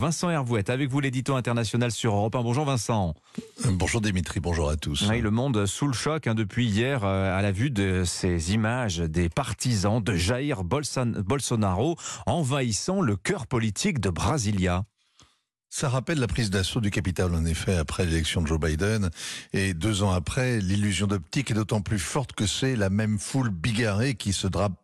Vincent Hervouette, avec vous l'édito international sur Europe 1. Bonjour Vincent. Bonjour Dimitri, bonjour à tous. Oui, le monde sous le choc hein, depuis hier euh, à la vue de ces images des partisans de Jair Bolsonaro envahissant le cœur politique de Brasilia. Ça rappelle la prise d'assaut du Capitole, en effet, après l'élection de Joe Biden. Et deux ans après, l'illusion d'optique est d'autant plus forte que c'est la même foule bigarrée qui se drape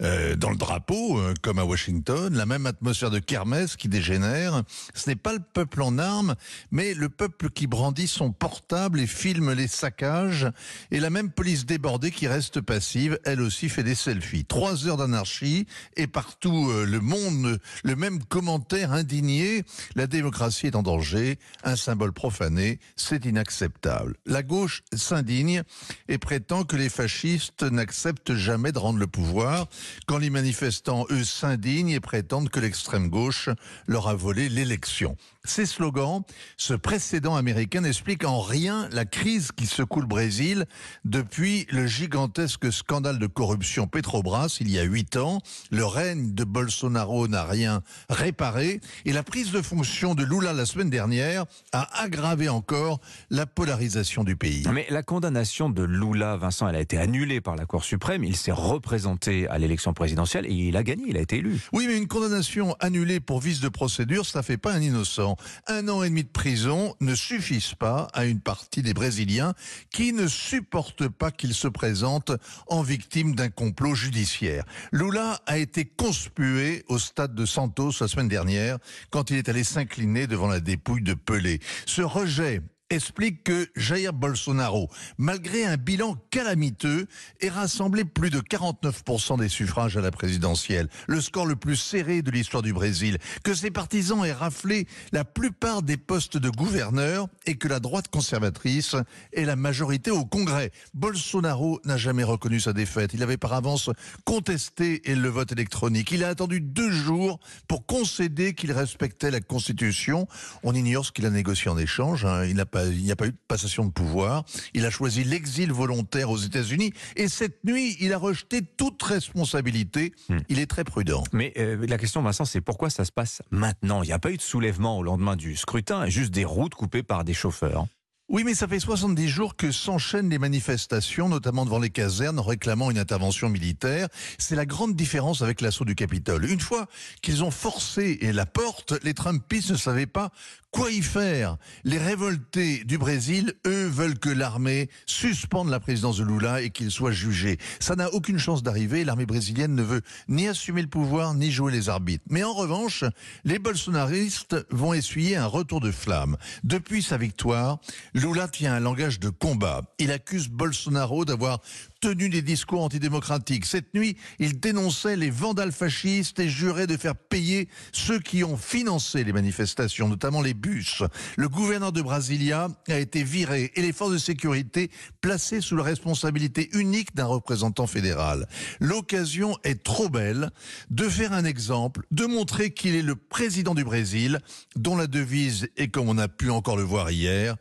euh, dans le drapeau, euh, comme à Washington, la même atmosphère de kermesse qui dégénère. Ce n'est pas le peuple en armes, mais le peuple qui brandit son portable et filme les saccages, et la même police débordée qui reste passive, elle aussi fait des selfies. Trois heures d'anarchie, et partout euh, le monde, le même commentaire indigné. Démocratie est en danger, un symbole profané, c'est inacceptable. La gauche s'indigne et prétend que les fascistes n'acceptent jamais de rendre le pouvoir, quand les manifestants, eux, s'indignent et prétendent que l'extrême gauche leur a volé l'élection. Ces slogans, ce précédent américain n'explique en rien la crise qui secoue le Brésil depuis le gigantesque scandale de corruption Petrobras il y a huit ans. Le règne de Bolsonaro n'a rien réparé et la prise de fonction de Lula la semaine dernière a aggravé encore la polarisation du pays. Mais la condamnation de Lula, Vincent, elle a été annulée par la Cour suprême. Il s'est représenté à l'élection présidentielle et il a gagné, il a été élu. Oui, mais une condamnation annulée pour vice de procédure, ça fait pas un innocent. Un an et demi de prison ne suffisent pas à une partie des Brésiliens qui ne supportent pas qu'il se présente en victime d'un complot judiciaire. Lula a été conspué au stade de Santos la semaine dernière quand il est allé incliné devant la dépouille de Pelé. Ce rejet explique que Jair Bolsonaro, malgré un bilan calamiteux, ait rassemblé plus de 49% des suffrages à la présidentielle, le score le plus serré de l'histoire du Brésil, que ses partisans aient raflé la plupart des postes de gouverneurs et que la droite conservatrice ait la majorité au Congrès. Bolsonaro n'a jamais reconnu sa défaite. Il avait par avance contesté le vote électronique. Il a attendu deux jours pour concéder qu'il respectait la Constitution. On ignore ce qu'il a négocié en échange. Hein. Il n'y a pas eu de passation de pouvoir. Il a choisi l'exil volontaire aux États-Unis et cette nuit, il a rejeté toute responsabilité. Hmm. Il est très prudent. Mais euh, la question, Vincent, c'est pourquoi ça se passe maintenant? Il n'y a pas eu de soulèvement au lendemain du scrutin, juste des routes coupées par des chauffeurs. Oui, mais ça fait 70 jours que s'enchaînent les manifestations, notamment devant les casernes, réclamant une intervention militaire. C'est la grande différence avec l'assaut du Capitole. Une fois qu'ils ont forcé la porte, les Trumpistes ne savaient pas quoi y faire. Les révoltés du Brésil, eux, veulent que l'armée suspende la présidence de Lula et qu'il soit jugé. Ça n'a aucune chance d'arriver. L'armée brésilienne ne veut ni assumer le pouvoir, ni jouer les arbitres. Mais en revanche, les bolsonaristes vont essuyer un retour de flamme. Depuis sa victoire, Lula tient un langage de combat. Il accuse Bolsonaro d'avoir tenu des discours antidémocratiques. Cette nuit, il dénonçait les vandales fascistes et jurait de faire payer ceux qui ont financé les manifestations, notamment les bus. Le gouverneur de Brasilia a été viré et les forces de sécurité placées sous la responsabilité unique d'un représentant fédéral. L'occasion est trop belle de faire un exemple, de montrer qu'il est le président du Brésil, dont la devise est, comme on a pu encore le voir hier,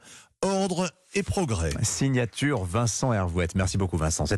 ordre et progrès. Signature Vincent Hervouette. Merci beaucoup Vincent.